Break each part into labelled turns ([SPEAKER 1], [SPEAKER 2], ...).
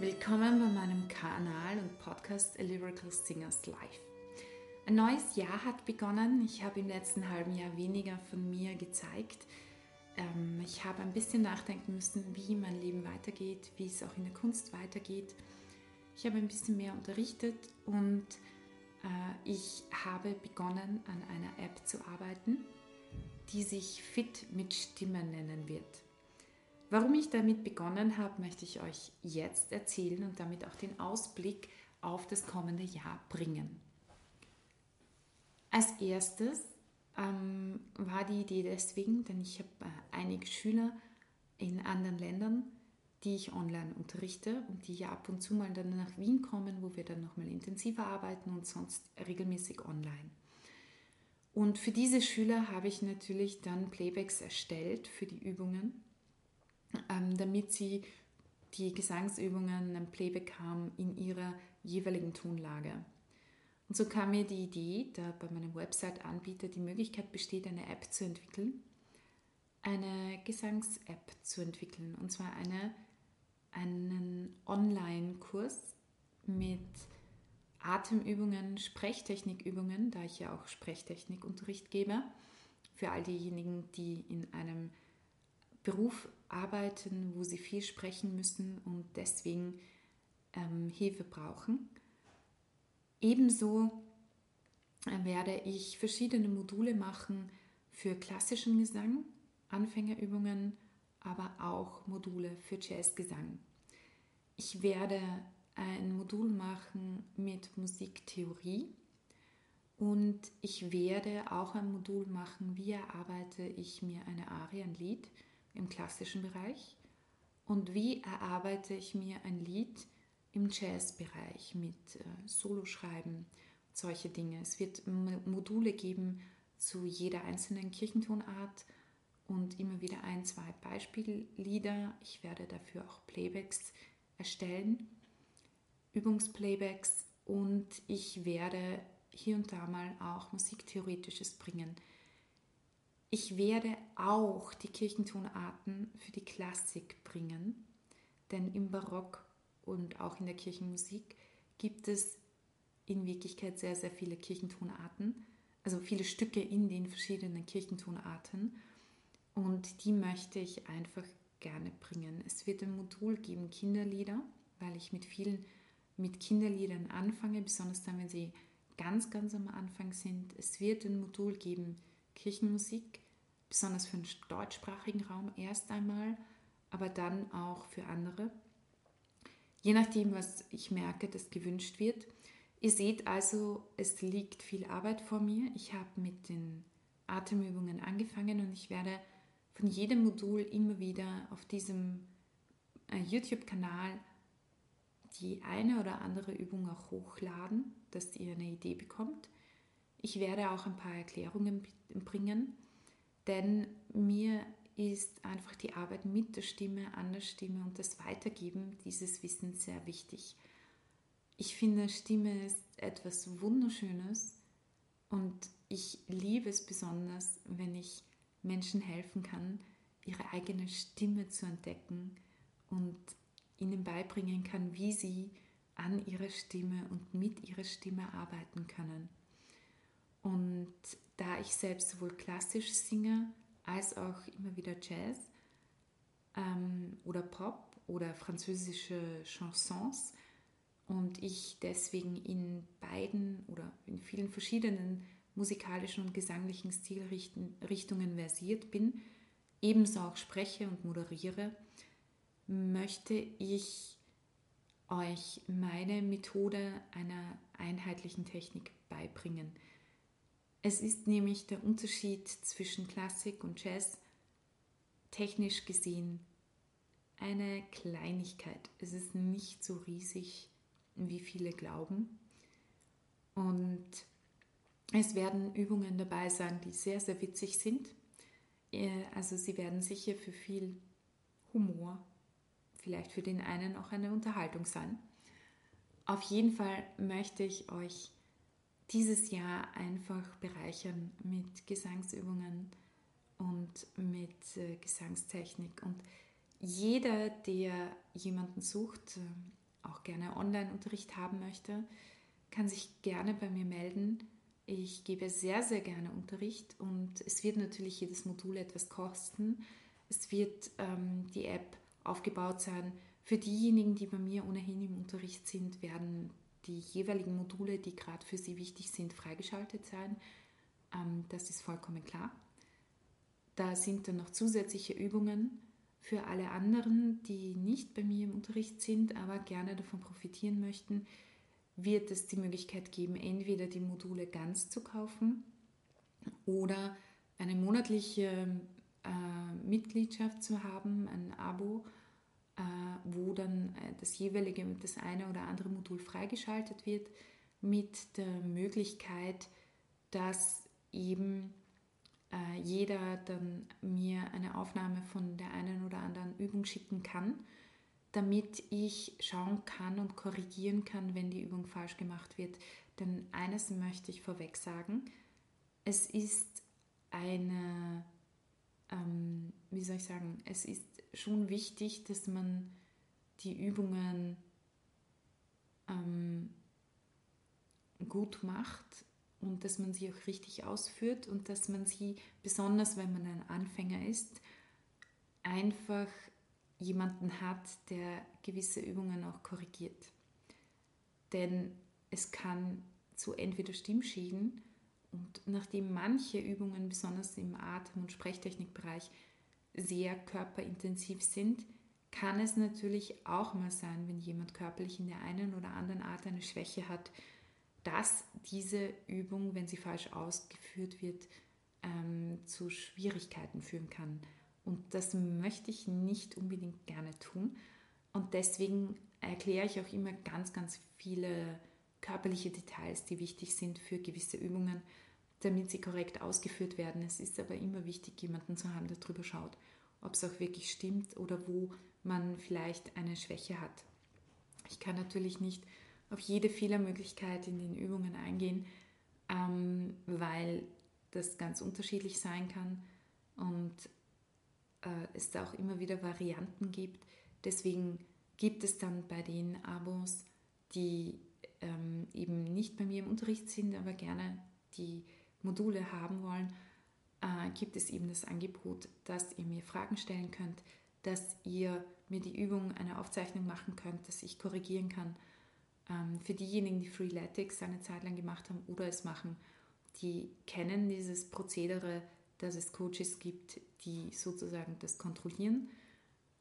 [SPEAKER 1] Willkommen bei meinem Kanal und Podcast A Lyrical Singers Life. Ein neues Jahr hat begonnen. Ich habe im letzten halben Jahr weniger von mir gezeigt. Ähm, ich habe ein bisschen nachdenken müssen, wie mein Leben weitergeht, wie es auch in der Kunst weitergeht. Ich habe ein bisschen mehr unterrichtet und äh, ich habe begonnen, an einer App zu arbeiten, die sich Fit mit Stimme nennen wird. Warum ich damit begonnen habe, möchte ich euch jetzt erzählen und damit auch den Ausblick auf das kommende Jahr bringen. Als erstes ähm, war die Idee deswegen, denn ich habe äh, einige Schüler in anderen Ländern, die ich online unterrichte und die ja ab und zu mal dann nach Wien kommen, wo wir dann nochmal intensiver arbeiten und sonst regelmäßig online. Und für diese Schüler habe ich natürlich dann Playbacks erstellt für die Übungen ähm, damit sie die Gesangsübungen ein Playback haben in ihrer jeweiligen Tonlage. Und so kam mir die Idee, da bei meinem Website-Anbieter die Möglichkeit besteht, eine App zu entwickeln, eine Gesangs-App zu entwickeln. Und zwar eine, einen Online-Kurs mit Atemübungen, Sprechtechnikübungen, da ich ja auch Sprechtechnikunterricht gebe, für all diejenigen, die in einem Beruf arbeiten, wo sie viel sprechen müssen und deswegen ähm, Hilfe brauchen. Ebenso äh, werde ich verschiedene Module machen für klassischen Gesang, Anfängerübungen, aber auch Module für Jazzgesang. Ich werde ein Modul machen mit Musiktheorie und ich werde auch ein Modul machen, wie erarbeite ich mir eine Arie, ein Lied im klassischen Bereich und wie erarbeite ich mir ein Lied im Jazzbereich mit äh, Soloschreiben, solche Dinge. Es wird Module geben zu jeder einzelnen Kirchentonart und immer wieder ein, zwei Beispiellieder. Ich werde dafür auch Playbacks erstellen, Übungsplaybacks und ich werde hier und da mal auch Musiktheoretisches bringen. Ich werde auch die Kirchentonarten für die Klassik bringen, denn im Barock und auch in der Kirchenmusik gibt es in Wirklichkeit sehr, sehr viele Kirchentonarten, also viele Stücke in den verschiedenen Kirchentonarten und die möchte ich einfach gerne bringen. Es wird ein Modul geben, Kinderlieder, weil ich mit vielen mit Kinderliedern anfange, besonders dann, wenn sie ganz, ganz am Anfang sind. Es wird ein Modul geben, Kirchenmusik, besonders für den deutschsprachigen Raum erst einmal, aber dann auch für andere. Je nachdem, was ich merke, das gewünscht wird. Ihr seht also, es liegt viel Arbeit vor mir. Ich habe mit den Atemübungen angefangen und ich werde von jedem Modul immer wieder auf diesem äh, YouTube-Kanal die eine oder andere Übung auch hochladen, dass ihr eine Idee bekommt. Ich werde auch ein paar Erklärungen bringen, denn mir ist einfach die Arbeit mit der Stimme, an der Stimme und das Weitergeben dieses Wissens sehr wichtig. Ich finde, Stimme ist etwas Wunderschönes und ich liebe es besonders, wenn ich Menschen helfen kann, ihre eigene Stimme zu entdecken und ihnen beibringen kann, wie sie an ihrer Stimme und mit ihrer Stimme arbeiten können. Und da ich selbst sowohl klassisch singe als auch immer wieder Jazz ähm, oder Pop oder französische Chansons und ich deswegen in beiden oder in vielen verschiedenen musikalischen und gesanglichen Stilrichtungen versiert bin, ebenso auch spreche und moderiere, möchte ich euch meine Methode einer einheitlichen Technik beibringen. Es ist nämlich der Unterschied zwischen Klassik und Jazz technisch gesehen eine Kleinigkeit. Es ist nicht so riesig, wie viele glauben. Und es werden Übungen dabei sein, die sehr, sehr witzig sind. Äh, also sie werden sicher für viel Humor, vielleicht für den einen auch eine Unterhaltung sein. Auf jeden Fall möchte ich euch dieses Jahr einfach bereichern mit Gesangsübungen und mit äh, Gesangstechnik. Und jeder, der jemanden sucht, äh, auch gerne Online-Unterricht haben möchte, kann sich gerne bei mir melden. Ich gebe sehr, sehr gerne Unterricht und es wird natürlich jedes Modul etwas kosten. Es wird ähm, die App aufgebaut sein. Für diejenigen, die bei mir ohnehin im Unterricht sind, werden die jeweiligen Module, die gerade für sie wichtig sind, freigeschaltet sein. Ähm, das ist vollkommen klar. Da sind dann noch zusätzliche Übungen für alle anderen, die nicht bei mir im Unterricht sind, aber gerne davon profitieren möchten, wird es die Möglichkeit geben, entweder die Module ganz zu kaufen oder eine monatliche äh, Mitgliedschaft zu haben, ein Abo, wo dann äh, das jeweilige, das eine oder andere Modul freigeschaltet wird, mit der Möglichkeit, dass eben äh, jeder dann mir eine Aufnahme von der einen oder anderen Übung schicken kann, damit ich schauen kann und korrigieren kann, wenn die Übung falsch gemacht wird. Denn eines möchte ich vorweg sagen, es ist eine, ähm, wie soll ich sagen, es ist schon wichtig, dass man die Übungen ähm, gut macht und dass man sie auch richtig ausführt und dass man sie, besonders wenn man ein Anfänger ist, einfach jemanden hat, der gewisse Übungen auch korrigiert. Denn es kann zu entweder Stimmschäden und nachdem manche Übungen, besonders im Atem- und Sprechtechnikbereich, sehr körperintensiv sind, kann es natürlich auch mal sein, wenn jemand körperlich in der einen oder anderen Art eine Schwäche hat, dass diese Übung, wenn sie falsch ausgeführt wird, ähm, zu Schwierigkeiten führen kann. Und das möchte ich nicht unbedingt gerne tun. Und deswegen erkläre ich auch immer ganz, ganz viele körperliche Details, die wichtig sind für gewisse Übungen, damit sie korrekt ausgeführt werden. Es ist aber immer wichtig, jemanden zu haben, der darüber schaut, ob es auch wirklich stimmt oder wo man vielleicht eine Schwäche hat. Ich kann natürlich nicht auf jede Fehlermöglichkeit in den Übungen eingehen, ähm, weil das ganz unterschiedlich sein kann und äh, es da auch immer wieder Varianten gibt. Deswegen gibt es dann bei den Abos, die ähm, eben nicht bei mir im Unterricht sind, aber gerne die Module haben wollen, äh, gibt es eben das Angebot, dass ihr mir Fragen stellen könnt, dass ihr mir die Übung eine Aufzeichnung machen könnt, dass ich korrigieren kann ähm, für diejenigen, die Freeletics eine Zeit lang gemacht haben oder es machen, die kennen dieses Prozedere, dass es Coaches gibt, die sozusagen das kontrollieren.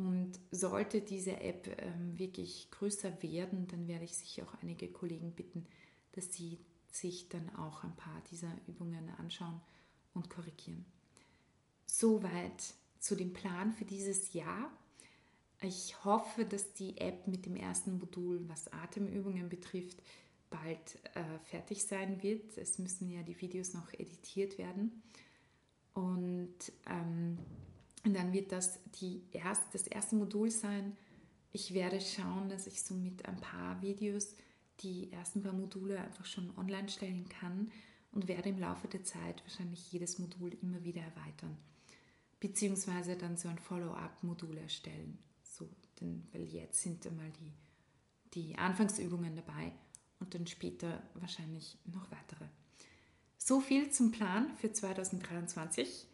[SPEAKER 1] Und sollte diese App ähm, wirklich größer werden, dann werde ich sicher auch einige Kollegen bitten, dass sie sich dann auch ein paar dieser Übungen anschauen und korrigieren. Soweit zu dem Plan für dieses Jahr. Ich hoffe, dass die App mit dem ersten Modul, was Atemübungen betrifft, bald äh, fertig sein wird. Es müssen ja die Videos noch editiert werden. Und, ähm, und dann wird das die erst, das erste Modul sein. Ich werde schauen, dass ich so mit ein paar Videos die ersten paar Module einfach schon online stellen kann und werde im Laufe der Zeit wahrscheinlich jedes Modul immer wieder erweitern. Beziehungsweise dann so ein Follow-up-Modul erstellen. So, denn, weil jetzt sind einmal die, die Anfangsübungen dabei und dann später wahrscheinlich noch weitere. So viel zum Plan für 2023.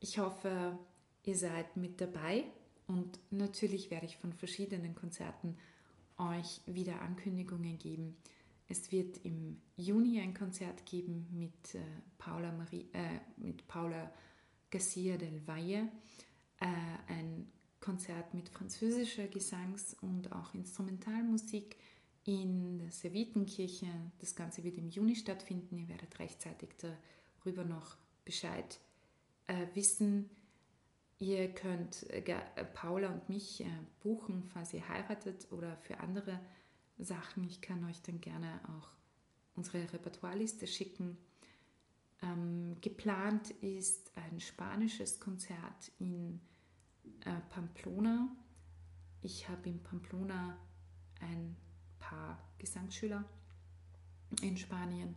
[SPEAKER 1] Ich hoffe, ihr seid mit dabei und natürlich werde ich von verschiedenen Konzerten euch wieder Ankündigungen geben. Es wird im Juni ein Konzert geben mit äh, Paula, Marie, äh, mit Paula Garcia del Valle, äh, ein Konzert mit französischer Gesangs- und auch Instrumentalmusik in der Servitenkirche. Das Ganze wird im Juni stattfinden. Ihr werdet rechtzeitig darüber noch Bescheid äh, wissen. Ihr könnt äh, äh, Paula und mich äh, buchen, falls ihr heiratet oder für andere Sachen. Ich kann euch dann gerne auch unsere Repertoireliste schicken. Ähm, geplant ist ein spanisches Konzert in äh, Pamplona. Ich habe in Pamplona ein paar Gesangsschüler in Spanien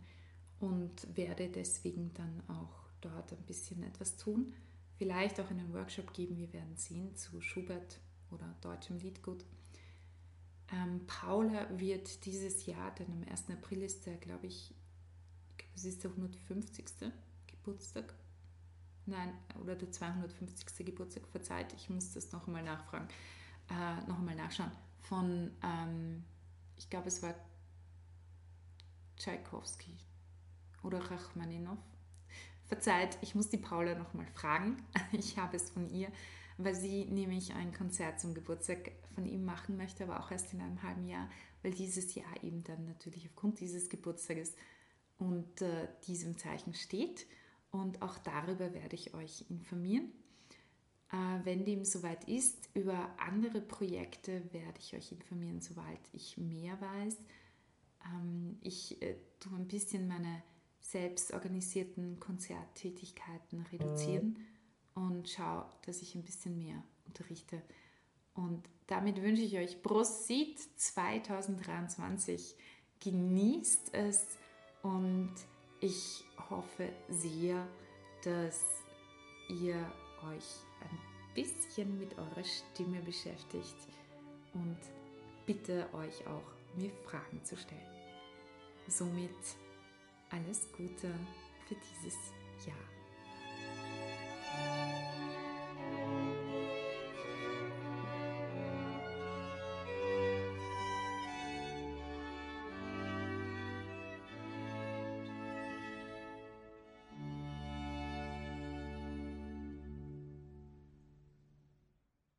[SPEAKER 1] und werde deswegen dann auch dort ein bisschen etwas tun. Vielleicht auch einen Workshop geben, wir werden sehen, zu Schubert oder deutschem Liedgut. Ähm, Paula wird dieses Jahr, denn am 1. April ist der, glaube ich, es ist der 150. Geburtstag. Nein, oder der 250. Geburtstag, verzeiht, ich muss das noch einmal nachfragen, äh, noch nachschauen. Von, ähm, ich glaube, es war Tchaikovsky oder Rachmaninow. Verzeiht, ich muss die Paula noch mal fragen. Ich habe es von ihr weil sie nämlich ein Konzert zum Geburtstag von ihm machen möchte, aber auch erst in einem halben Jahr, weil dieses Jahr eben dann natürlich aufgrund dieses Geburtstages unter diesem Zeichen steht. Und auch darüber werde ich euch informieren. Äh, wenn dem soweit ist, über andere Projekte werde ich euch informieren, sobald ich mehr weiß. Ähm, ich äh, tue ein bisschen meine selbst organisierten Konzerttätigkeiten reduzieren und schaue, dass ich ein bisschen mehr unterrichte. Und damit wünsche ich euch Prosit 2023. Genießt es und ich hoffe sehr, dass ihr euch ein bisschen mit eurer Stimme beschäftigt und bitte euch auch, mir Fragen zu stellen. Somit alles Gute für dieses Jahr.